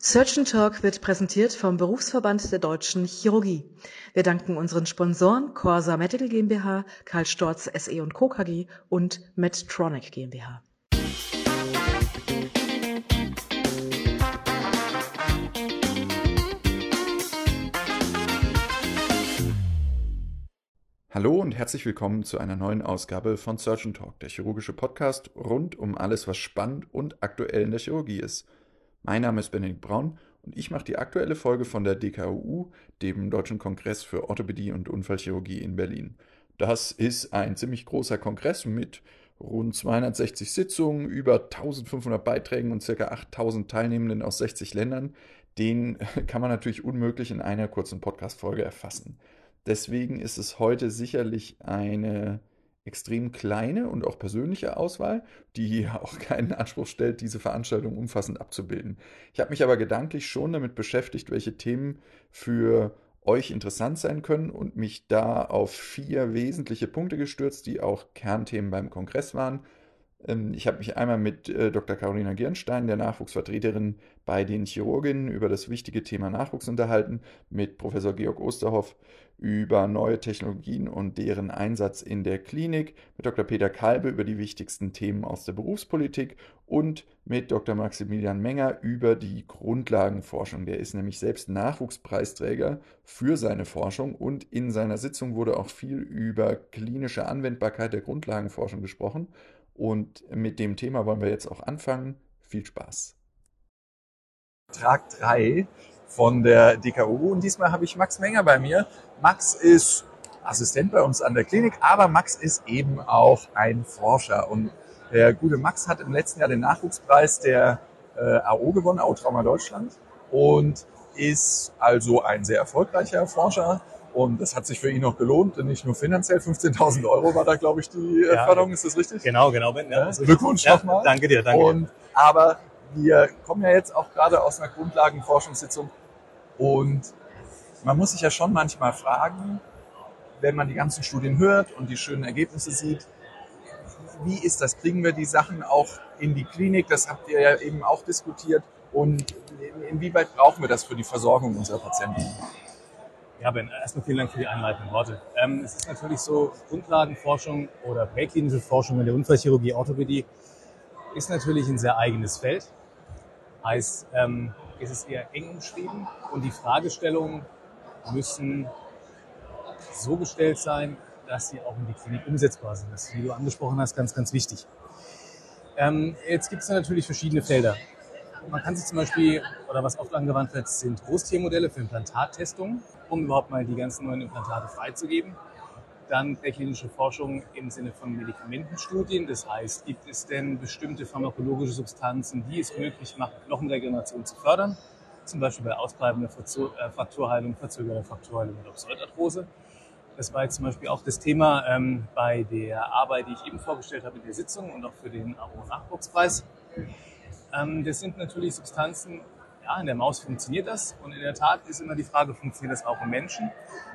Surgeon Talk wird präsentiert vom Berufsverband der Deutschen Chirurgie. Wir danken unseren Sponsoren Corsa Medical GmbH, Karl Storz SE und Co. KG und Medtronic GmbH. Hallo und herzlich willkommen zu einer neuen Ausgabe von Surgeon Talk, der chirurgische Podcast rund um alles, was spannend und aktuell in der Chirurgie ist. Mein Name ist Benedikt Braun und ich mache die aktuelle Folge von der DKU, dem Deutschen Kongress für Orthopädie und Unfallchirurgie in Berlin. Das ist ein ziemlich großer Kongress mit rund 260 Sitzungen, über 1500 Beiträgen und ca. 8000 Teilnehmenden aus 60 Ländern. Den kann man natürlich unmöglich in einer kurzen Podcast-Folge erfassen. Deswegen ist es heute sicherlich eine extrem kleine und auch persönliche Auswahl, die auch keinen Anspruch stellt, diese Veranstaltung umfassend abzubilden. Ich habe mich aber gedanklich schon damit beschäftigt, welche Themen für euch interessant sein können und mich da auf vier wesentliche Punkte gestürzt, die auch Kernthemen beim Kongress waren. Ähm, ich habe mich einmal mit äh, Dr. Carolina Girnstein, der Nachwuchsvertreterin bei den Chirurginnen, über das wichtige Thema Nachwuchs unterhalten, mit Professor Georg Osterhoff über neue Technologien und deren Einsatz in der Klinik, mit Dr. Peter Kalbe über die wichtigsten Themen aus der Berufspolitik und mit Dr. Maximilian Menger über die Grundlagenforschung. Der ist nämlich selbst Nachwuchspreisträger für seine Forschung und in seiner Sitzung wurde auch viel über klinische Anwendbarkeit der Grundlagenforschung gesprochen. Und mit dem Thema wollen wir jetzt auch anfangen. Viel Spaß. Trag 3 von der DKU und diesmal habe ich Max Menger bei mir. Max ist Assistent bei uns an der Klinik, aber Max ist eben auch ein Forscher und der gute Max hat im letzten Jahr den Nachwuchspreis der äh, AO gewonnen, AO Trauma Deutschland und ist also ein sehr erfolgreicher Forscher und das hat sich für ihn auch gelohnt, nicht nur finanziell. 15.000 Euro war da, glaube ich, die äh, ja, Förderung. Ist das richtig? Genau, genau. Ja, Glückwunsch ja, nochmal. Danke dir, danke. Und, aber wir kommen ja jetzt auch gerade aus einer Grundlagenforschungssitzung und man muss sich ja schon manchmal fragen, wenn man die ganzen Studien hört und die schönen Ergebnisse sieht, wie ist das? Kriegen wir die Sachen auch in die Klinik? Das habt ihr ja eben auch diskutiert. Und inwieweit brauchen wir das für die Versorgung unserer Patienten? Ja, Ben, erstmal vielen Dank für die einleitenden Worte. Ähm, es ist natürlich so, Grundlagenforschung oder präklinische Forschung in der Unfallchirurgie, Orthopädie ist natürlich ein sehr eigenes Feld. Heißt, ähm, ist es eher eng umschrieben und die Fragestellungen müssen so gestellt sein, dass sie auch in die Klinik umsetzbar sind. Das ist, wie du angesprochen hast, ganz, ganz wichtig. Ähm, jetzt gibt es natürlich verschiedene Felder. Man kann sich zum Beispiel, oder was oft angewandt wird, sind Großtiermodelle für Implantattestungen, um überhaupt mal die ganzen neuen Implantate freizugeben. Dann präklinische Forschung im Sinne von Medikamentenstudien. Das heißt, gibt es denn bestimmte pharmakologische Substanzen, die es möglich machen, Knochenregeneration zu fördern? Zum Beispiel bei ausbleibender äh, Frakturheilung, verzögerter Frakturheilung oder Pseudarthrose. Das war jetzt zum Beispiel auch das Thema ähm, bei der Arbeit, die ich eben vorgestellt habe in der Sitzung und auch für den AO-Nachwuchspreis. Ähm, das sind natürlich Substanzen, ja, in der Maus funktioniert das und in der Tat ist immer die Frage, funktioniert das auch im Menschen?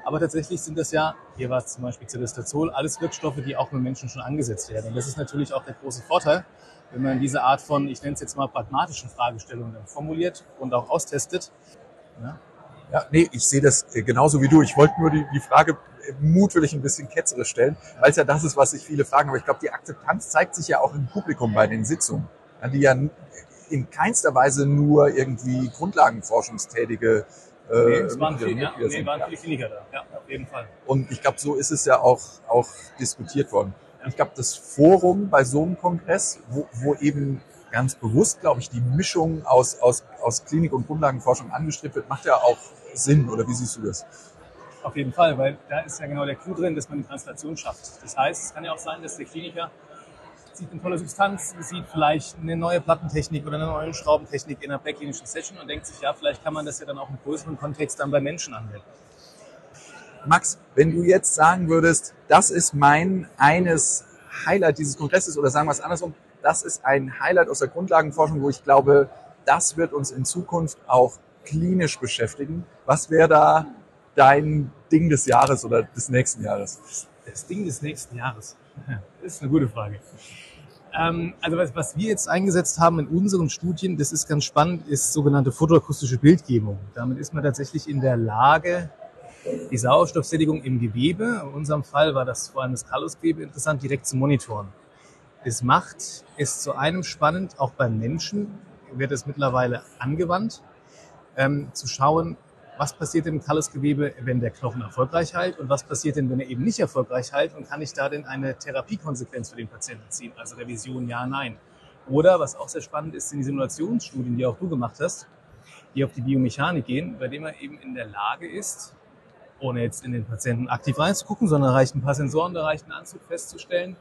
Aber tatsächlich sind das ja, hier war es zum Beispiel Celestazol, alles Wirkstoffe, die auch im Menschen schon angesetzt werden. Und das ist natürlich auch der große Vorteil, wenn man diese Art von, ich nenne es jetzt mal pragmatischen Fragestellungen formuliert und auch austestet. Ja, ja nee, ich sehe das äh, genauso wie du. Ich wollte nur die, die Frage mutwillig ein bisschen ketzerisch stellen, weil es ja das ist, was sich viele fragen. Aber ich glaube, die Akzeptanz zeigt sich ja auch im Publikum bei den Sitzungen die ja in keinster Weise nur irgendwie Grundlagenforschungstätige äh, nee, es waren, viele, ja, nee, waren viele Kliniker da, ja, auf jeden Fall. Und ich glaube, so ist es ja auch, auch diskutiert worden. Ja. Ich glaube, das Forum bei so einem Kongress, wo, wo eben ganz bewusst, glaube ich, die Mischung aus, aus, aus Klinik- und Grundlagenforschung angestrebt wird, macht ja auch Sinn, oder wie siehst du das? Auf jeden Fall, weil da ist ja genau der Clou drin, dass man die Translation schafft. Das heißt, es kann ja auch sein, dass der Kliniker sieht eine tolle Substanz, sieht vielleicht eine neue Plattentechnik oder eine neue Schraubentechnik in einer präklinischen Session und denkt sich, ja, vielleicht kann man das ja dann auch im größeren Kontext dann bei Menschen anwenden. Max, wenn du jetzt sagen würdest, das ist mein eines Highlight dieses Kongresses oder sagen wir es andersrum, das ist ein Highlight aus der Grundlagenforschung, wo ich glaube, das wird uns in Zukunft auch klinisch beschäftigen. Was wäre da dein Ding des Jahres oder des nächsten Jahres? Das Ding des nächsten Jahres. Das ist eine gute Frage. Ähm, also was, was wir jetzt eingesetzt haben in unseren Studien, das ist ganz spannend, ist sogenannte photoakustische Bildgebung. Damit ist man tatsächlich in der Lage, die Sauerstoffsättigung im Gewebe, in unserem Fall war das vor allem das Kallusgewebe interessant, direkt zu monitoren. Es macht es zu einem spannend, auch beim Menschen wird es mittlerweile angewandt, ähm, zu schauen, was passiert im Kallusgewebe, wenn der Knochen erfolgreich heilt und was passiert denn, wenn er eben nicht erfolgreich heilt und kann ich da denn eine Therapiekonsequenz für den Patienten ziehen, also Revision ja, nein. Oder was auch sehr spannend ist, sind die Simulationsstudien, die auch du gemacht hast, die auf die Biomechanik gehen, bei denen man eben in der Lage ist, ohne jetzt in den Patienten aktiv reinzugucken, sondern reicht ein paar Sensoren, da reicht ein Anzug festzustellen,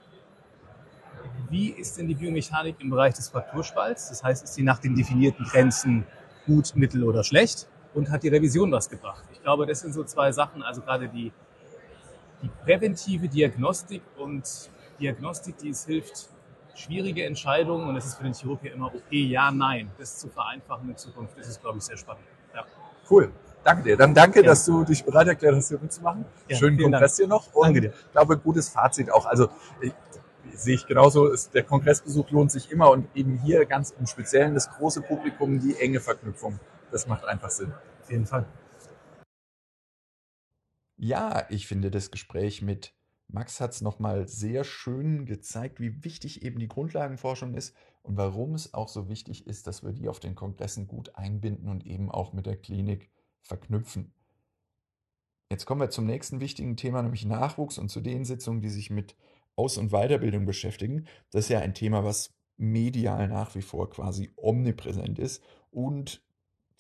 wie ist denn die Biomechanik im Bereich des Frakturspalts? Das heißt, ist sie nach den definierten Grenzen gut, mittel oder schlecht? Und hat die Revision was gebracht? Ich glaube, das sind so zwei Sachen, also gerade die, die präventive Diagnostik und Diagnostik, die es hilft, schwierige Entscheidungen, und das ist für den Chirurg ja immer okay, ja, nein, das zu vereinfachen in Zukunft, das ist, glaube ich, sehr spannend. Ja. Cool. Danke dir. Dann danke, ja. dass du dich bereit erklärt hast, hier mitzumachen. Ja, Schönen Kongress dir noch. Und danke dir. Ich glaube, gutes Fazit auch. Also, ich, sehe ich genauso, ist, der Kongressbesuch lohnt sich immer und eben hier ganz im Speziellen das große Publikum, die enge Verknüpfung. Das macht einfach Sinn. Auf jeden Fall. Ja, ich finde das Gespräch mit Max hat es nochmal sehr schön gezeigt, wie wichtig eben die Grundlagenforschung ist und warum es auch so wichtig ist, dass wir die auf den Kongressen gut einbinden und eben auch mit der Klinik verknüpfen. Jetzt kommen wir zum nächsten wichtigen Thema, nämlich Nachwuchs und zu den Sitzungen, die sich mit aus- und Weiterbildung beschäftigen. Das ist ja ein Thema, was medial nach wie vor quasi omnipräsent ist und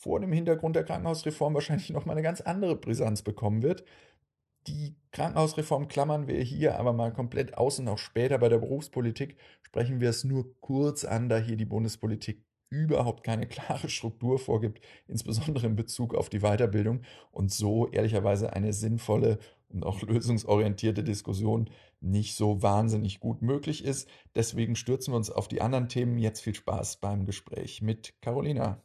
vor dem Hintergrund der Krankenhausreform wahrscheinlich nochmal eine ganz andere Brisanz bekommen wird. Die Krankenhausreform klammern wir hier aber mal komplett aus und auch später bei der Berufspolitik sprechen wir es nur kurz an, da hier die Bundespolitik überhaupt keine klare Struktur vorgibt, insbesondere in Bezug auf die Weiterbildung und so ehrlicherweise eine sinnvolle und auch lösungsorientierte Diskussion nicht so wahnsinnig gut möglich ist. Deswegen stürzen wir uns auf die anderen Themen. Jetzt viel Spaß beim Gespräch mit Carolina.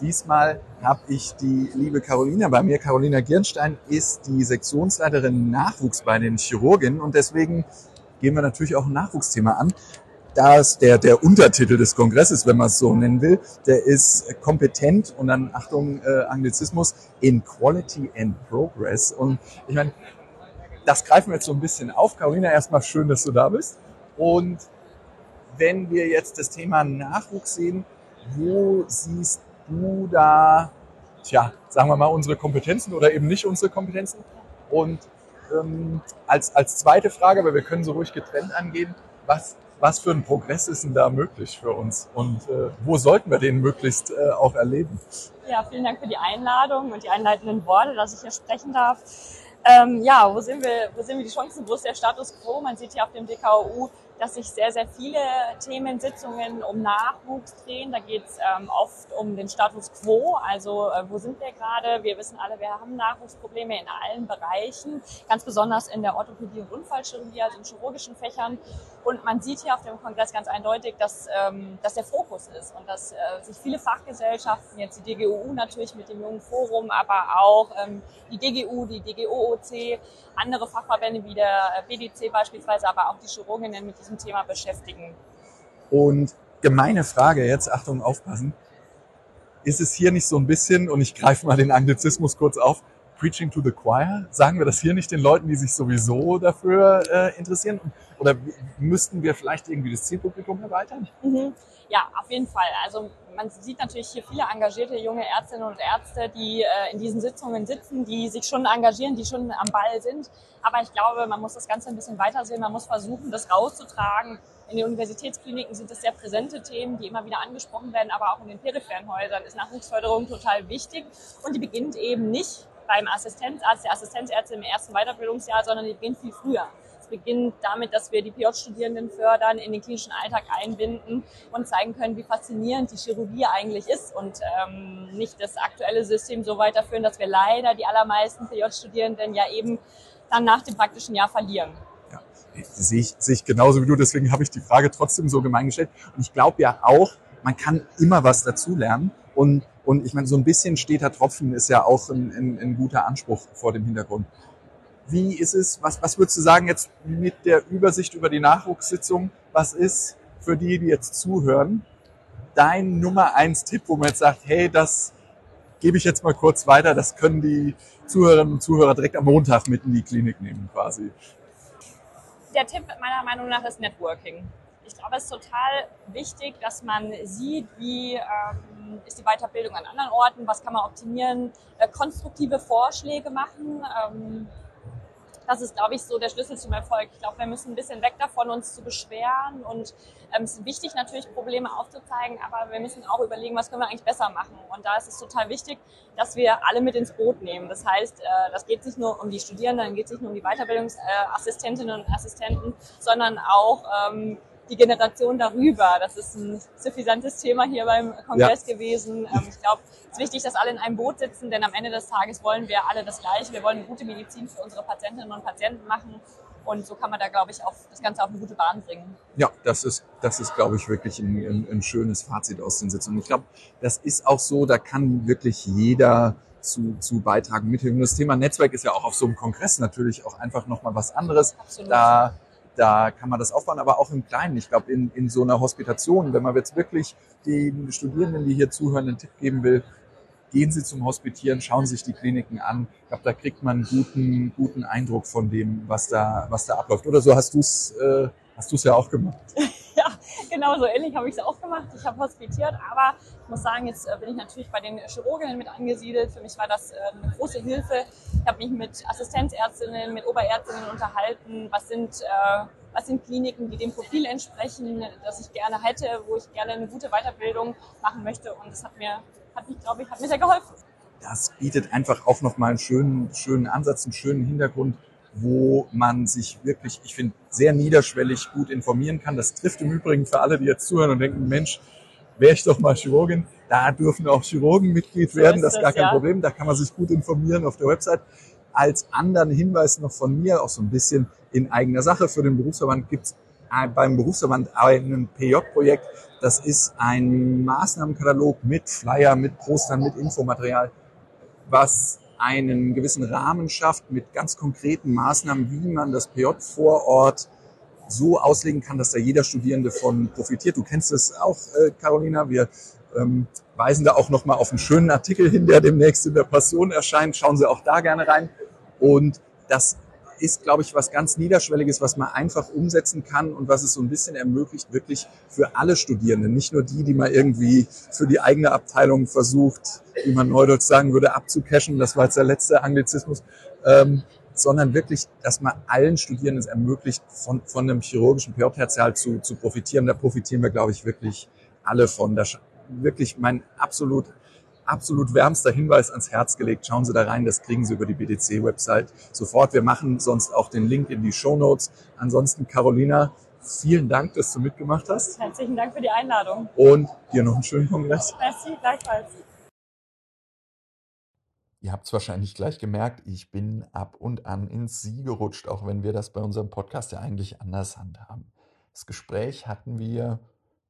Diesmal habe ich die liebe Carolina bei mir. Carolina Girnstein ist die Sektionsleiterin Nachwuchs bei den Chirurgen und deswegen gehen wir natürlich auch ein Nachwuchsthema an. Da ist der, der Untertitel des Kongresses, wenn man es so nennen will, der ist kompetent und dann, Achtung, äh, Anglizismus, in Quality and Progress. Und ich meine, das greifen wir jetzt so ein bisschen auf. Carolina, erstmal schön, dass du da bist. Und wenn wir jetzt das Thema Nachwuchs sehen, wo siehst du da, tja, sagen wir mal, unsere Kompetenzen oder eben nicht unsere Kompetenzen? Und ähm, als, als zweite Frage, aber wir können so ruhig getrennt angehen, was, was für ein Progress ist denn da möglich für uns und äh, wo sollten wir den möglichst äh, auch erleben? Ja, vielen Dank für die Einladung und die einleitenden Worte, dass ich hier sprechen darf. Ähm, ja, wo sehen wir, wo sehen wir die Chancen? Wo ist der Status quo? Man sieht hier auf dem DKU dass sich sehr, sehr viele Themensitzungen um Nachwuchs drehen. Da geht es ähm, oft um den Status quo, also äh, wo sind wir gerade? Wir wissen alle, wir haben Nachwuchsprobleme in allen Bereichen, ganz besonders in der Orthopädie und Unfallchirurgie, also in chirurgischen Fächern. Und man sieht hier auf dem Kongress ganz eindeutig, dass, ähm, dass der Fokus ist und dass äh, sich viele Fachgesellschaften, jetzt die DGUU natürlich mit dem jungen Forum, aber auch ähm, die DGU, die DGOOC, andere Fachverbände wie der BDC beispielsweise, aber auch die Chirurginnen mit diesem Thema beschäftigen. Und gemeine Frage jetzt, Achtung, aufpassen. Ist es hier nicht so ein bisschen, und ich greife mal den Anglizismus kurz auf, Preaching to the Choir? Sagen wir das hier nicht den Leuten, die sich sowieso dafür äh, interessieren? Oder müssten wir vielleicht irgendwie das Zielpublikum erweitern? Mhm. Ja, auf jeden Fall. Also man sieht natürlich hier viele engagierte junge Ärztinnen und Ärzte, die äh, in diesen Sitzungen sitzen, die sich schon engagieren, die schon am Ball sind. Aber ich glaube, man muss das Ganze ein bisschen weiter sehen. Man muss versuchen, das rauszutragen. In den Universitätskliniken sind es sehr präsente Themen, die immer wieder angesprochen werden, aber auch in den peripheren Häusern ist Nachwuchsförderung total wichtig. Und die beginnt eben nicht beim Assistenzarzt, der Assistenzärztin im ersten Weiterbildungsjahr, sondern die beginnt viel früher. Es beginnt damit, dass wir die PJ-Studierenden fördern, in den klinischen Alltag einbinden und zeigen können, wie faszinierend die Chirurgie eigentlich ist und ähm, nicht das aktuelle System so weiterführen, dass wir leider die allermeisten PJ-Studierenden ja eben dann nach dem praktischen Jahr verlieren. Ja, sehe ich, sehe ich genauso wie du, deswegen habe ich die Frage trotzdem so gemein gestellt. Und ich glaube ja auch, man kann immer was dazulernen und und ich meine, so ein bisschen steter Tropfen ist ja auch ein, ein, ein guter Anspruch vor dem Hintergrund. Wie ist es, was, was würdest du sagen jetzt mit der Übersicht über die Nachwuchssitzung? was ist für die, die jetzt zuhören, dein Nummer eins Tipp, wo man jetzt sagt, hey, das gebe ich jetzt mal kurz weiter, das können die Zuhörerinnen und Zuhörer direkt am Montag mit in die Klinik nehmen quasi. Der Tipp meiner Meinung nach ist Networking. Ich glaube, es ist total wichtig, dass man sieht, wie ähm, ist die Weiterbildung an anderen Orten, was kann man optimieren, äh, konstruktive Vorschläge machen. Ähm, das ist, glaube ich, so der Schlüssel zum Erfolg. Ich glaube, wir müssen ein bisschen weg davon, uns zu beschweren. Und ähm, es ist wichtig, natürlich Probleme aufzuzeigen, aber wir müssen auch überlegen, was können wir eigentlich besser machen. Und da ist es total wichtig, dass wir alle mit ins Boot nehmen. Das heißt, äh, das geht nicht nur um die Studierenden, geht nicht nur um die Weiterbildungsassistentinnen und Assistenten, sondern auch ähm, die Generation darüber. Das ist ein suffisantes Thema hier beim Kongress ja. gewesen. Ähm, ich glaube, es ist wichtig, dass alle in einem Boot sitzen, denn am Ende des Tages wollen wir alle das Gleiche. Wir wollen gute Medizin für unsere Patientinnen und Patienten machen. Und so kann man da, glaube ich, auch das Ganze auf eine gute Bahn bringen. Ja, das ist, das ist, glaube ich, wirklich ein, ein, ein schönes Fazit aus den Sitzungen. Ich glaube, das ist auch so, da kann wirklich jeder zu, zu beitragen, mithilfen. Das Thema Netzwerk ist ja auch auf so einem Kongress natürlich auch einfach nochmal was anderes. Absolut. Da da kann man das aufbauen, aber auch im Kleinen. Ich glaube, in, in so einer Hospitation, wenn man jetzt wirklich den Studierenden, die hier zuhören, einen Tipp geben will, gehen Sie zum Hospitieren, schauen sich die Kliniken an. Ich glaube, da kriegt man einen guten, guten Eindruck von dem, was da, was da abläuft. Oder so hast du es äh, hast du's ja auch gemacht. genau so ähnlich habe ich es auch gemacht. Ich habe hospitiert, aber ich muss sagen, jetzt äh, bin ich natürlich bei den Chirurginnen mit angesiedelt. Für mich war das äh, eine große Hilfe. Ich habe mich mit Assistenzärztinnen, mit Oberärztinnen unterhalten. Was sind, äh, was sind Kliniken, die dem Profil entsprechen, das ich gerne hätte, wo ich gerne eine gute Weiterbildung machen möchte. Und das hat mir, hat mich, glaube ich, hat mir sehr geholfen. Das bietet einfach auch nochmal einen schönen, schönen Ansatz, einen schönen Hintergrund wo man sich wirklich, ich finde, sehr niederschwellig gut informieren kann. Das trifft im Übrigen für alle, die jetzt zuhören und denken, Mensch, wäre ich doch mal Chirurgin. Da dürfen auch Chirurgen Mitglied so werden, das ist gar kein ja. Problem. Da kann man sich gut informieren auf der Website. Als anderen Hinweis noch von mir, auch so ein bisschen in eigener Sache für den Berufsverband, gibt's beim Berufsverband ein PJ-Projekt. Das ist ein Maßnahmenkatalog mit Flyer, mit Postern, mit Infomaterial, was einen gewissen Rahmen schafft mit ganz konkreten Maßnahmen, wie man das PJ vor Ort so auslegen kann, dass da jeder Studierende von profitiert. Du kennst es auch, äh, Carolina. Wir ähm, weisen da auch nochmal auf einen schönen Artikel hin, der demnächst in der Passion erscheint. Schauen Sie auch da gerne rein. Und das ist, glaube ich, was ganz Niederschwelliges, was man einfach umsetzen kann und was es so ein bisschen ermöglicht, wirklich für alle Studierenden, nicht nur die, die man irgendwie für die eigene Abteilung versucht, wie man neudeutsch sagen würde, abzucashen, das war jetzt der letzte Anglizismus, ähm, sondern wirklich, dass man allen Studierenden es ermöglicht, von, von einem chirurgischen PJ-Tertial zu, zu profitieren. Da profitieren wir, glaube ich, wirklich alle von. Da wirklich mein absolut absolut wärmster Hinweis ans Herz gelegt. Schauen Sie da rein, das kriegen Sie über die BDC-Website sofort. Wir machen sonst auch den Link in die Show Notes. Ansonsten, Carolina, vielen Dank, dass du mitgemacht hast. Herzlichen Dank für die Einladung. Und dir noch einen schönen Kongress. Merci, gleichfalls. Ihr habt es wahrscheinlich gleich gemerkt, ich bin ab und an ins Sie gerutscht, auch wenn wir das bei unserem Podcast ja eigentlich anders handhaben. Das Gespräch hatten wir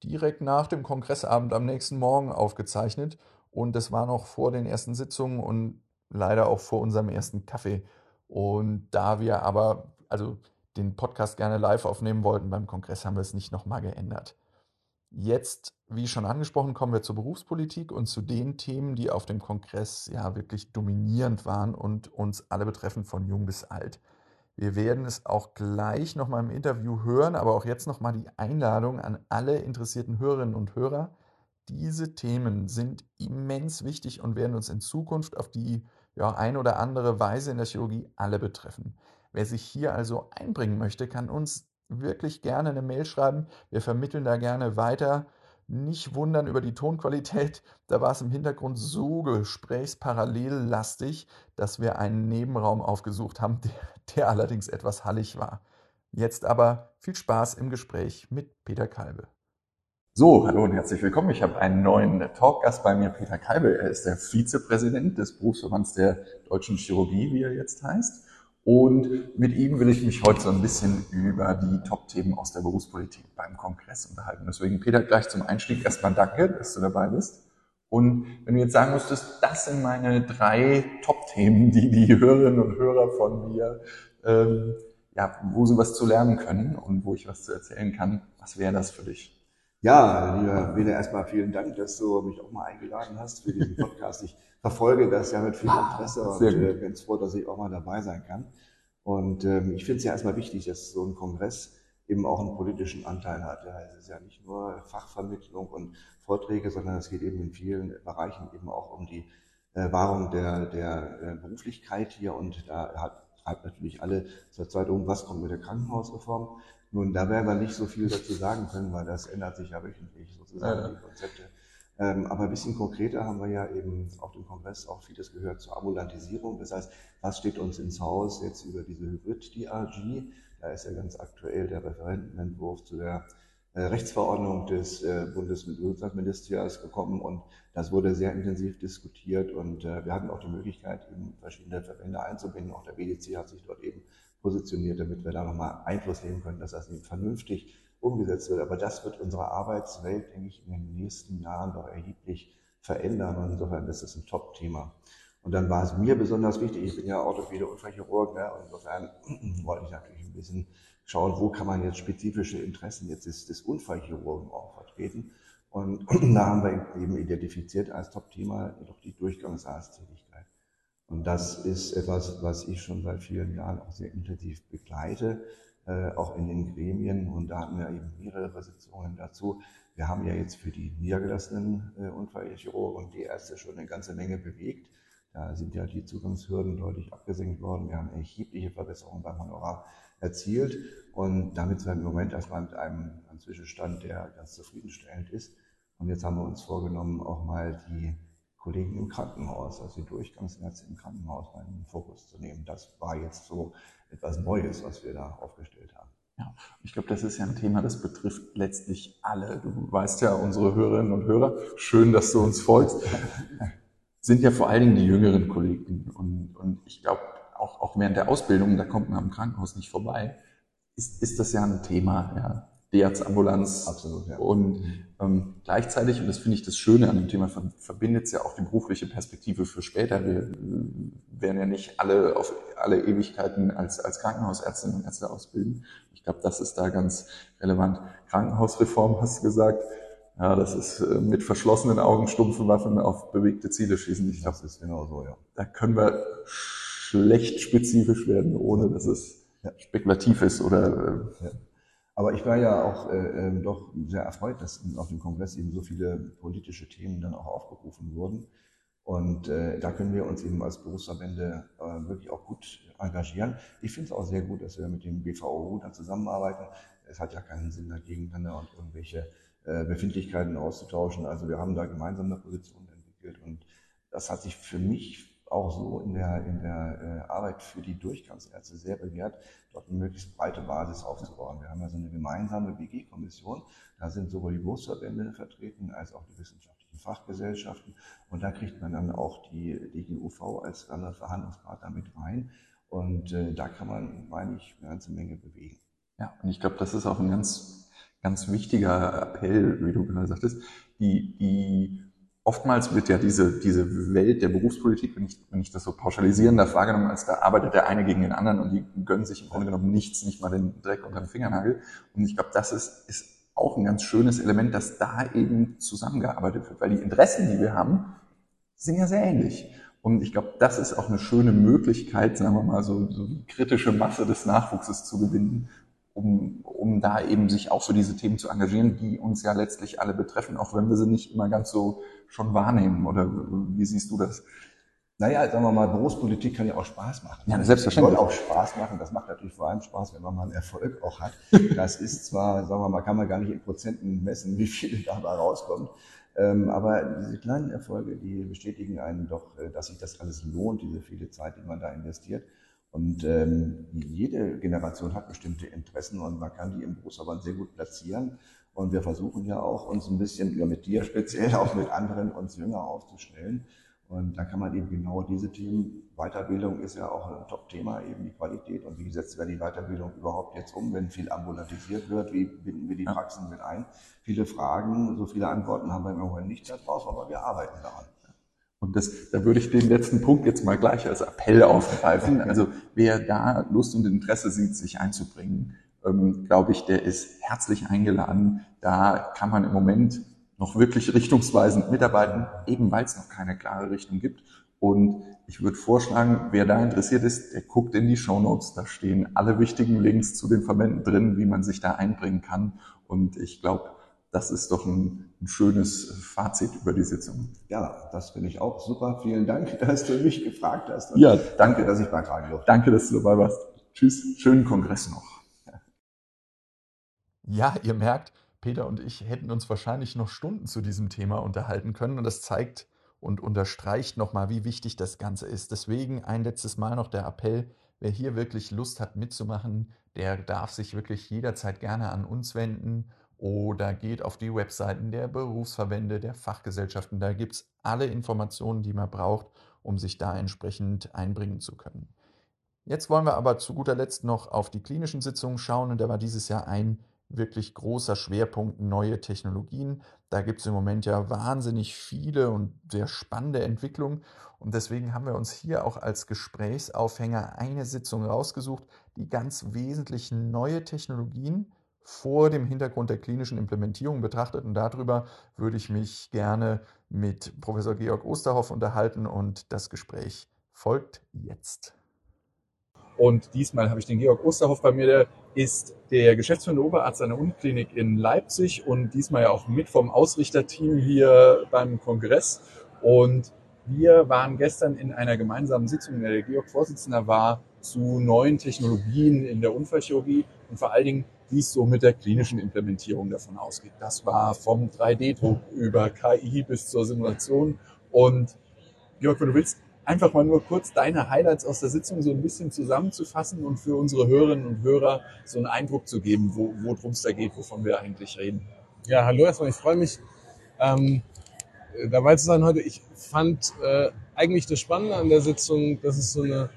direkt nach dem Kongressabend am nächsten Morgen aufgezeichnet und das war noch vor den ersten Sitzungen und leider auch vor unserem ersten Kaffee. Und da wir aber also den Podcast gerne live aufnehmen wollten beim Kongress, haben wir es nicht nochmal geändert. Jetzt, wie schon angesprochen, kommen wir zur Berufspolitik und zu den Themen, die auf dem Kongress ja wirklich dominierend waren und uns alle betreffen, von jung bis alt. Wir werden es auch gleich nochmal im Interview hören, aber auch jetzt nochmal die Einladung an alle interessierten Hörerinnen und Hörer, diese Themen sind immens wichtig und werden uns in Zukunft auf die ja, ein oder andere Weise in der Chirurgie alle betreffen. Wer sich hier also einbringen möchte, kann uns wirklich gerne eine Mail schreiben. Wir vermitteln da gerne weiter. Nicht wundern über die Tonqualität. Da war es im Hintergrund so gesprächsparallellastig, dass wir einen Nebenraum aufgesucht haben, der, der allerdings etwas hallig war. Jetzt aber viel Spaß im Gespräch mit Peter Kalbe. So, hallo und herzlich willkommen. Ich habe einen neuen Talkgast bei mir, Peter Kalbe. Er ist der Vizepräsident des Berufsverbands der deutschen Chirurgie, wie er jetzt heißt. Und mit ihm will ich mich heute so ein bisschen über die Top-Themen aus der Berufspolitik beim Kongress unterhalten. Deswegen, Peter, gleich zum Einstieg erstmal danke, dass du dabei bist. Und wenn du jetzt sagen müsstest, das sind meine drei Top-Themen, die die Hörerinnen und Hörer von mir ähm, ja, wo sie was zu lernen können und wo ich was zu erzählen kann. Was wäre das für dich? Ja, lieber Bene, erstmal vielen Dank, dass du mich auch mal eingeladen hast für diesen Podcast. Ich verfolge das ja mit viel Interesse und äh, bin froh, dass ich auch mal dabei sein kann. Und ähm, ich finde es ja erstmal wichtig, dass so ein Kongress eben auch einen politischen Anteil hat. Ja, es ist ja nicht nur Fachvermittlung und Vorträge, sondern es geht eben in vielen Bereichen eben auch um die äh, Wahrung der, der äh, Beruflichkeit hier und da hat, treibt natürlich alle zurzeit um, was kommt mit der Krankenhausreform. Nun, da werden wir nicht so viel dazu sagen können, weil das ändert sich ja wöchentlich sozusagen, ja. die Konzepte. Ähm, aber ein bisschen konkreter haben wir ja eben auf dem Kongress auch vieles gehört zur Ambulantisierung. Das heißt, was steht uns ins Haus jetzt über diese Hybrid-DRG? Da ist ja ganz aktuell der Referentenentwurf zu der Rechtsverordnung des äh, Bundesgesundheitsministeriums gekommen und das wurde sehr intensiv diskutiert und äh, wir hatten auch die Möglichkeit, eben verschiedene Verbände einzubinden. Auch der BDC hat sich dort eben positioniert, damit wir da nochmal Einfluss nehmen können, dass das eben vernünftig umgesetzt wird. Aber das wird unsere Arbeitswelt, denke ich, in den nächsten Jahren doch erheblich verändern und insofern ist es ein Top-Thema. Und dann war es mir besonders wichtig, ich bin ja Orthopäde und Chirurg, ne, und insofern wollte ich natürlich ein bisschen schauen, wo kann man jetzt spezifische Interessen jetzt des, des Unfallchirurgen auch vertreten. Und da haben wir eben identifiziert als Top-Thema doch die Durchgangsarzttätigkeit. Und das ist etwas, was ich schon seit vielen Jahren auch sehr intensiv begleite, äh, auch in den Gremien. Und da hatten wir eben mehrere Sitzungen dazu. Wir haben ja jetzt für die niedergelassenen äh, Unfallchirurgen und die Ärzte schon eine ganze Menge bewegt. Da sind ja die Zugangshürden deutlich abgesenkt worden. Wir haben erhebliche Verbesserungen beim Honorar erzielt. Und damit sind wir im Moment erstmal mit einem, einem Zwischenstand, der ganz zufriedenstellend ist. Und jetzt haben wir uns vorgenommen, auch mal die Kollegen im Krankenhaus, also die Durchgangsärzte im Krankenhaus, mal in den Fokus zu nehmen. Das war jetzt so etwas Neues, was wir da aufgestellt haben. Ja, ich glaube, das ist ja ein Thema, das betrifft letztlich alle. Du weißt ja, unsere Hörerinnen und Hörer, schön, dass du uns folgst. sind ja vor allen Dingen die jüngeren Kollegen. Und, und ich glaube, auch, während der Ausbildung, da kommt man am Krankenhaus nicht vorbei, ist, ist das ja ein Thema. Ja. Dearztambulanz. Absolut, ja. Und ähm, gleichzeitig, und das finde ich das Schöne an dem Thema, verbindet es ja auch die berufliche Perspektive für später. Wir äh, werden ja nicht alle auf alle Ewigkeiten als, als Krankenhausärztinnen und Ärzte ausbilden. Ich glaube, das ist da ganz relevant. Krankenhausreform, hast du gesagt. Ja, das ist äh, mit verschlossenen Augen stumpfe Waffen auf bewegte Ziele schießen. Ich glaube, das ist genau so, ja. Da können wir schlecht spezifisch werden, ohne dass es ja. spekulativ ist oder. Äh, ja. Aber ich war ja auch äh, ähm, doch sehr erfreut, dass auf dem Kongress eben so viele politische Themen dann auch aufgerufen wurden. Und äh, da können wir uns eben als Berufsverbände äh, wirklich auch gut engagieren. Ich finde es auch sehr gut, dass wir mit dem BVO dann zusammenarbeiten. Es hat ja keinen Sinn, da gegeneinander und irgendwelche äh, Befindlichkeiten auszutauschen. Also wir haben da gemeinsam eine Position entwickelt und das hat sich für mich auch so in der, in der äh, Arbeit für die Durchgangsärzte sehr bewährt, dort eine möglichst breite Basis aufzubauen. Wir haben ja so eine gemeinsame BG-Kommission, da sind sowohl die Berufsverbände vertreten als auch die wissenschaftlichen Fachgesellschaften und da kriegt man dann auch die DGUV als Verhandlungspartner mit rein und äh, da kann man, meine ich, eine ganze Menge bewegen. Ja, und ich glaube, das ist auch ein ganz ganz wichtiger Appell, wie du gerade sagtest, die, die oftmals wird ja diese, diese Welt der Berufspolitik, wenn ich, wenn ich das so pauschalisieren darf, wahrgenommen, als da arbeitet der eine gegen den anderen und die gönnen sich im Grunde genommen nichts, nicht mal den Dreck unter den Fingernagel. Und ich glaube, das ist, ist auch ein ganz schönes Element, dass da eben zusammengearbeitet wird, weil die Interessen, die wir haben, sind ja sehr ähnlich. Und ich glaube, das ist auch eine schöne Möglichkeit, sagen wir mal, so, so die kritische Masse des Nachwuchses zu gewinnen um, um da eben sich auch für diese Themen zu engagieren, die uns ja letztlich alle betreffen, auch wenn wir sie nicht immer ganz so schon wahrnehmen. Oder wie siehst du das? Naja, sagen wir mal, Berufspolitik kann ja auch Spaß machen. Ja, selbstverständlich. Soll auch Spaß machen. Das macht natürlich vor allem Spaß, wenn man mal einen Erfolg auch hat. Das ist zwar, sagen wir mal, kann man gar nicht in Prozenten messen, wie viel dabei rauskommt. Ähm, aber diese kleinen Erfolge, die bestätigen einen doch, äh, dass sich das alles lohnt, diese viele Zeit, die man da investiert. Und ähm, jede Generation hat bestimmte Interessen und man kann die im Berufsverband sehr gut platzieren. Und wir versuchen ja auch, uns ein bisschen, ja mit dir speziell, auch mit anderen uns jünger aufzustellen. Und da kann man eben genau diese Themen, Weiterbildung ist ja auch ein Top-Thema, eben die Qualität und wie setzen wir die Weiterbildung überhaupt jetzt um, wenn viel ambulantisiert wird, wie binden wir die Praxen mit ein. Viele Fragen, so viele Antworten haben wir im Moment nicht darauf, aber wir arbeiten daran. Und das, da würde ich den letzten Punkt jetzt mal gleich als Appell aufgreifen. Also wer da Lust und Interesse sieht, sich einzubringen, ähm, glaube ich, der ist herzlich eingeladen. Da kann man im Moment noch wirklich richtungsweisend mitarbeiten, eben weil es noch keine klare Richtung gibt. Und ich würde vorschlagen, wer da interessiert ist, der guckt in die Show Notes. Da stehen alle wichtigen Links zu den Verbänden drin, wie man sich da einbringen kann. Und ich glaube, das ist doch ein, ein, schönes Fazit über die Sitzung. Ja, das finde ich auch super. Vielen Dank, dass du mich gefragt hast. Und ja, danke, dass ich beitragen durfte. Danke, dass du dabei warst. Tschüss, schönen Kongress noch. Ja, ihr merkt, Peter und ich hätten uns wahrscheinlich noch Stunden zu diesem Thema unterhalten können und das zeigt und unterstreicht nochmal, wie wichtig das Ganze ist. Deswegen ein letztes Mal noch der Appell, wer hier wirklich Lust hat mitzumachen, der darf sich wirklich jederzeit gerne an uns wenden oder geht auf die Webseiten der Berufsverbände, der Fachgesellschaften. Da gibt es alle Informationen, die man braucht, um sich da entsprechend einbringen zu können. Jetzt wollen wir aber zu guter Letzt noch auf die klinischen Sitzungen schauen und da war dieses Jahr ein wirklich großer Schwerpunkt neue Technologien. Da gibt es im Moment ja wahnsinnig viele und sehr spannende Entwicklungen. Und deswegen haben wir uns hier auch als Gesprächsaufhänger eine Sitzung rausgesucht, die ganz wesentlich neue Technologien vor dem Hintergrund der klinischen Implementierung betrachtet. Und darüber würde ich mich gerne mit Professor Georg Osterhoff unterhalten und das Gespräch folgt jetzt. Und diesmal habe ich den Georg Osterhoff bei mir, der ist der geschäftsführende Oberarzt einer Uniklinik in Leipzig und diesmal ja auch mit vom Ausrichterteam hier beim Kongress. Und wir waren gestern in einer gemeinsamen Sitzung, in der Georg Vorsitzender war, zu neuen Technologien in der Unfallchirurgie und vor allen Dingen, wie es so mit der klinischen Implementierung davon ausgeht. Das war vom 3D-Druck über KI bis zur Simulation. Und Georg, wenn du willst, einfach mal nur kurz deine Highlights aus der Sitzung so ein bisschen zusammenzufassen und für unsere Hörerinnen und Hörer so einen Eindruck zu geben, wo, worum es da geht, wovon wir eigentlich reden. Ja, hallo erstmal, ich freue mich, ähm, dabei zu sein heute. Ich fand äh, eigentlich das Spannende an der Sitzung, dass es so eine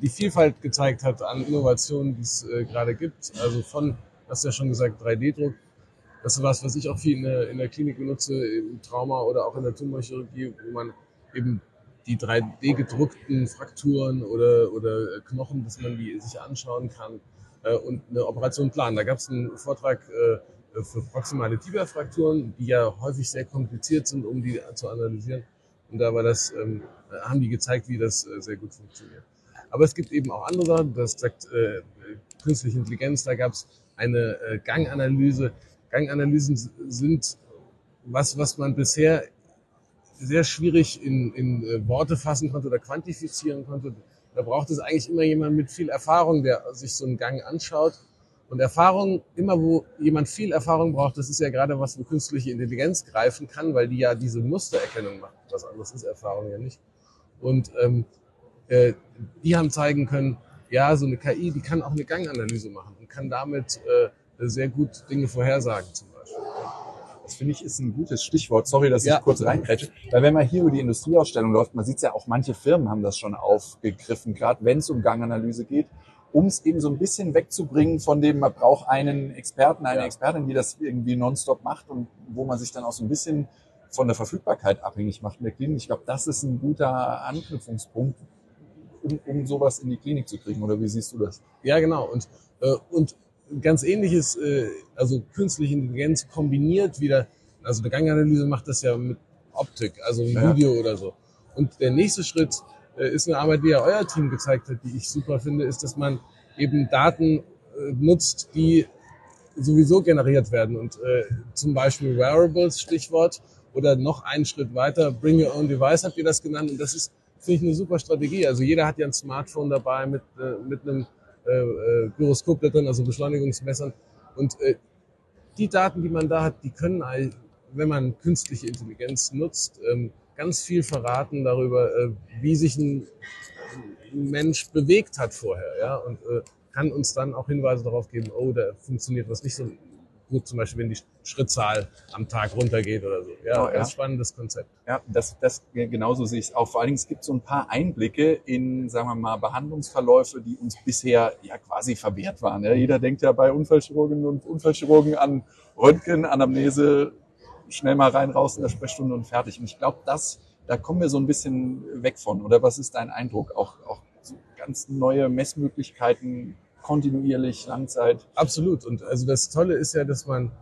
die Vielfalt gezeigt hat an Innovationen, die es äh, gerade gibt. Also von, hast du ja schon gesagt, 3D-Druck. Das ist was, was ich auch viel in der, in der Klinik benutze, im Trauma oder auch in der Tumorchirurgie, wo man eben die 3D gedruckten Frakturen oder, oder Knochen, dass man die sich anschauen kann äh, und eine Operation planen. Da gab es einen Vortrag äh, für proximale Tibia-Frakturen, die ja häufig sehr kompliziert sind, um die zu analysieren. Und da war das, ähm, haben die gezeigt, wie das äh, sehr gut funktioniert. Aber es gibt eben auch andere Sachen, das sagt äh, künstliche Intelligenz, da gab es eine äh, Ganganalyse. Ganganalysen sind was, was man bisher sehr schwierig in, in äh, Worte fassen konnte oder quantifizieren konnte. Da braucht es eigentlich immer jemand mit viel Erfahrung, der sich so einen Gang anschaut. Und Erfahrung, immer wo jemand viel Erfahrung braucht, das ist ja gerade was, wo künstliche Intelligenz greifen kann, weil die ja diese Mustererkennung macht. Was anderes ist Erfahrung ja nicht. Und ähm, äh, die haben zeigen können, ja, so eine KI, die kann auch eine Ganganalyse machen und kann damit äh, sehr gut Dinge vorhersagen zum Beispiel. Das finde ich ist ein gutes Stichwort. Sorry, dass ja. ich kurz reinkrätsche. Weil wenn man hier über die Industrieausstellung läuft, man sieht es ja auch, manche Firmen haben das schon aufgegriffen, gerade wenn es um Ganganalyse geht, um es eben so ein bisschen wegzubringen von dem, man braucht einen Experten, eine ja. Expertin, die das irgendwie nonstop macht und wo man sich dann auch so ein bisschen von der Verfügbarkeit abhängig macht in der Klinik. Ich glaube, das ist ein guter Anknüpfungspunkt, um, um sowas in die Klinik zu kriegen. Oder wie siehst du das? Ja, genau. Und, äh, und ganz ähnliches, äh, also künstliche Intelligenz kombiniert wieder, also eine Ganganalyse macht das ja mit Optik, also ein ja. Video oder so. Und der nächste Schritt äh, ist eine Arbeit, die ja euer Team gezeigt hat, die ich super finde, ist, dass man eben Daten äh, nutzt, die sowieso generiert werden und äh, zum Beispiel Wearables, Stichwort, oder noch einen Schritt weiter, Bring Your Own Device habt ihr das genannt und das ist, finde ich, eine super Strategie. Also jeder hat ja ein Smartphone dabei mit, äh, mit einem äh, äh, Gyroskop da drin, also Beschleunigungsmessern. Und äh, die Daten, die man da hat, die können, wenn man künstliche Intelligenz nutzt, ähm, ganz viel verraten darüber, äh, wie sich ein Mensch bewegt hat vorher, ja, und äh, kann uns dann auch Hinweise darauf geben, oh, da funktioniert was nicht so gut, zum Beispiel, wenn die Schrittzahl am Tag runtergeht oder so. Ja, oh, ganz ja. spannendes Konzept. Ja, das, das genauso sehe ich auch. Vor allen Dingen, es gibt so ein paar Einblicke in, sagen wir mal, Behandlungsverläufe, die uns bisher ja quasi verwehrt waren. Ja, jeder denkt ja bei Unfallchirurgen und Unfallchirurgen an Röntgen, Anamnese, schnell mal rein, raus in der Sprechstunde und fertig. Und ich glaube, das da kommen wir so ein bisschen weg von. Oder was ist dein Eindruck? Auch, auch so ganz neue Messmöglichkeiten, kontinuierlich, Langzeit. Absolut. Und also das Tolle ist ja, dass man,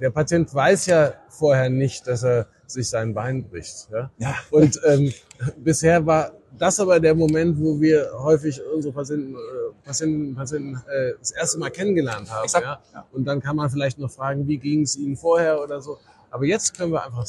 der Patient weiß ja vorher nicht, dass er sich sein Bein bricht. Ja? Ja. Und ähm, bisher war das aber der Moment, wo wir häufig unsere Patienten, äh, Patienten, Patienten äh, das erste Mal kennengelernt haben. Exakt. Ja? Und dann kann man vielleicht noch fragen, wie ging es Ihnen vorher oder so. Aber jetzt können wir einfach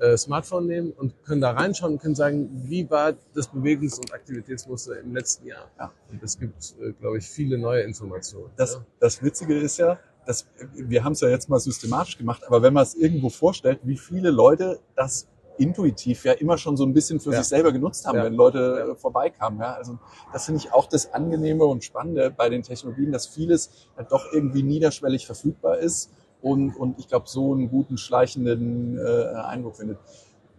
äh, Smartphone nehmen und können da reinschauen und können sagen, wie war das Bewegungs- und Aktivitätsmuster im letzten Jahr. Ja. Und es gibt, äh, glaube ich, viele neue Informationen. Das, ja? das Witzige ist ja, dass wir haben es ja jetzt mal systematisch gemacht, aber wenn man es irgendwo vorstellt, wie viele Leute das intuitiv ja immer schon so ein bisschen für Ja. sich selber genutzt haben, Ja. wenn Leute äh, vorbeikamen. Ja? Also das finde ich auch das Angenehme und Spannende bei den Technologien, dass vieles ja doch irgendwie niederschwellig verfügbar ist und, und ich glaube, so einen guten schleichenden äh, Eindruck findet.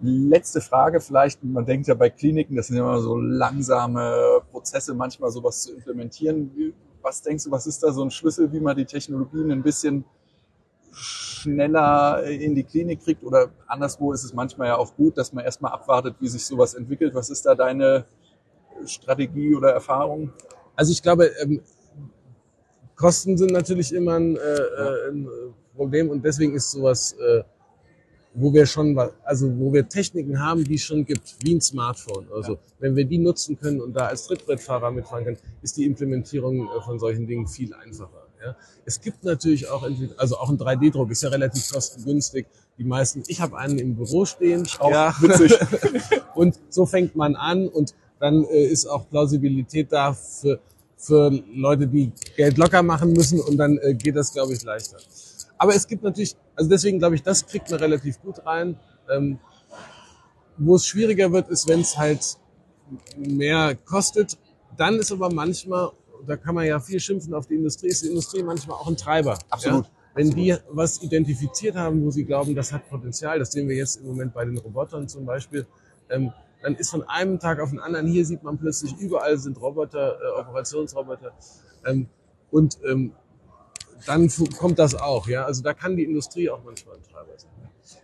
Letzte Frage vielleicht, man denkt ja bei Kliniken, das sind immer so langsame Prozesse, manchmal sowas zu implementieren. Was denkst du, was ist da so ein Schlüssel, wie man die Technologien ein bisschen schneller in die Klinik kriegt? Oder anderswo ist es manchmal ja auch gut, dass man erstmal abwartet, wie sich sowas entwickelt. Was ist da deine Strategie oder Erfahrung? Also ich glaube, ähm, Kosten sind natürlich immer ein, äh, äh, ein Problem und deswegen ist sowas, äh, wo wir schon, also wo wir Techniken haben, die es schon gibt, wie ein Smartphone. Also wenn wir die nutzen können und da als Trittbrettfahrer mitfahren können, ist die Implementierung äh, von solchen Dingen viel einfacher. Ja. Es gibt natürlich auch, also auch ein 3D-Druck ist ja relativ kostengünstig. Die meisten, ich habe einen im Büro stehen. Auch ja. witzig. Und so fängt man an und dann äh, ist auch Plausibilität da für, für Leute, die Geld locker machen müssen und dann äh, geht das, glaube ich, leichter. Aber es gibt natürlich, also deswegen glaube ich, das kriegt man relativ gut rein. Ähm, wo es schwieriger wird, ist, wenn es halt mehr kostet. Dann ist aber manchmal, da kann man ja viel schimpfen auf die Industrie, ist die Industrie manchmal auch ein Treiber. Absolut. Ja? Wenn die was identifiziert haben, wo sie glauben, das hat Potenzial, das sehen wir jetzt im Moment bei den Robotern zum Beispiel, ähm, dann ist von einem Tag auf den anderen, hier sieht man plötzlich, überall sind Roboter, äh, Operationsroboter. Ähm, und ähm, dann kommt das auch, ja. Also da kann die Industrie auch manchmal sein.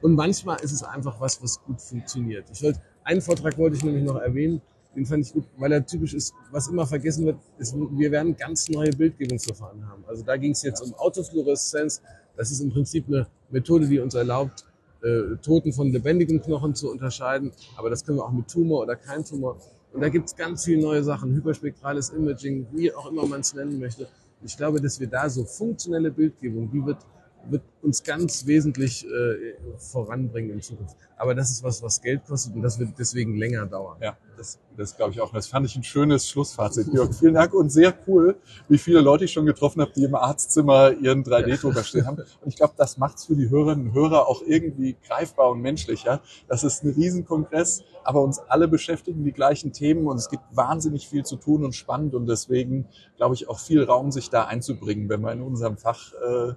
Und manchmal ist es einfach was, was gut funktioniert. Ich wollte, einen Vortrag wollte ich nämlich noch erwähnen, den fand ich gut, weil er typisch ist, was immer vergessen wird, ist, wir werden ganz neue Bildgebungsverfahren haben. Also da ging es jetzt um Autofluoreszenz. Das ist im Prinzip eine Methode, die uns erlaubt, äh, Toten von lebendigen Knochen zu unterscheiden. Aber das können wir auch mit Tumor oder kein Tumor. Und da gibt es ganz viele neue Sachen, hyperspektrales Imaging, wie auch immer man es nennen möchte. Ich glaube, dass wir da so funktionelle Bildgebung, die wird, wird uns ganz wesentlich äh, voranbringen in Zukunft. Aber das ist was, was Geld kostet und das wird deswegen länger dauern. Ja, das, das glaube ich auch. Das fand ich ein schönes Schlussfazit. Jörg, vielen Dank und sehr cool, wie viele Leute ich schon getroffen habe, die im Arztzimmer ihren 3D-Drucker stehen haben. Und ich glaube, das macht es für die Hörerinnen und Hörer auch irgendwie greifbar und menschlicher. Das ist ein Riesenkongress, aber uns alle beschäftigen die gleichen Themen und es gibt wahnsinnig viel zu tun und spannend und deswegen glaube ich auch viel Raum, sich da einzubringen, wenn man in unserem Fach äh,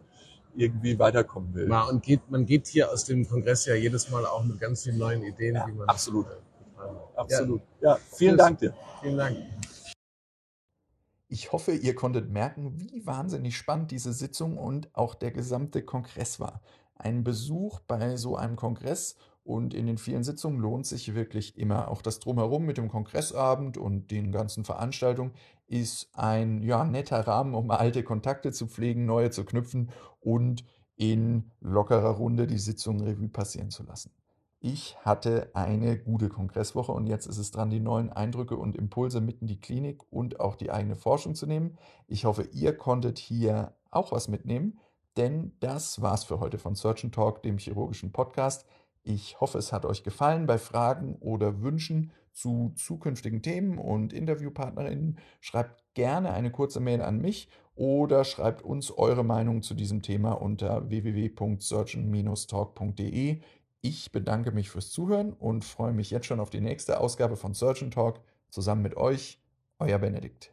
irgendwie weiterkommen will. Ja, und geht, man geht hier aus dem Kongress ja jedes Mal auch mit ganz vielen neuen Ideen, Ja, die man absolut. äh. Absolut. Ja, vielen Tschüss. Dank dir. Vielen Dank. Ich hoffe, ihr konntet merken, wie wahnsinnig spannend diese Sitzung und auch der gesamte Kongress war. Ein Besuch bei so einem Kongress und in den vielen Sitzungen lohnt sich wirklich immer. Auch das Drumherum mit dem Kongressabend und den ganzen Veranstaltungen ist ein ja, netter Rahmen, um alte Kontakte zu pflegen, neue zu knüpfen und in lockerer Runde die Sitzung Revue passieren zu lassen. Ich hatte eine gute Kongresswoche und jetzt ist es dran, die neuen Eindrücke und Impulse mit in die Klinik und auch die eigene Forschung zu nehmen. Ich hoffe, ihr konntet hier auch was mitnehmen, denn das war's für heute von Surgeon Talk, dem chirurgischen Podcast. Ich hoffe, es hat euch gefallen. Bei Fragen oder Wünschen zu zukünftigen Themen und Interviewpartnerinnen schreibt gerne eine kurze Mail an mich oder schreibt uns eure Meinung zu diesem Thema unter www.surgeon-talk.de. Ich bedanke mich fürs Zuhören und freue mich jetzt schon auf die nächste Ausgabe von Surgeon Talk zusammen mit euch, euer Benedikt.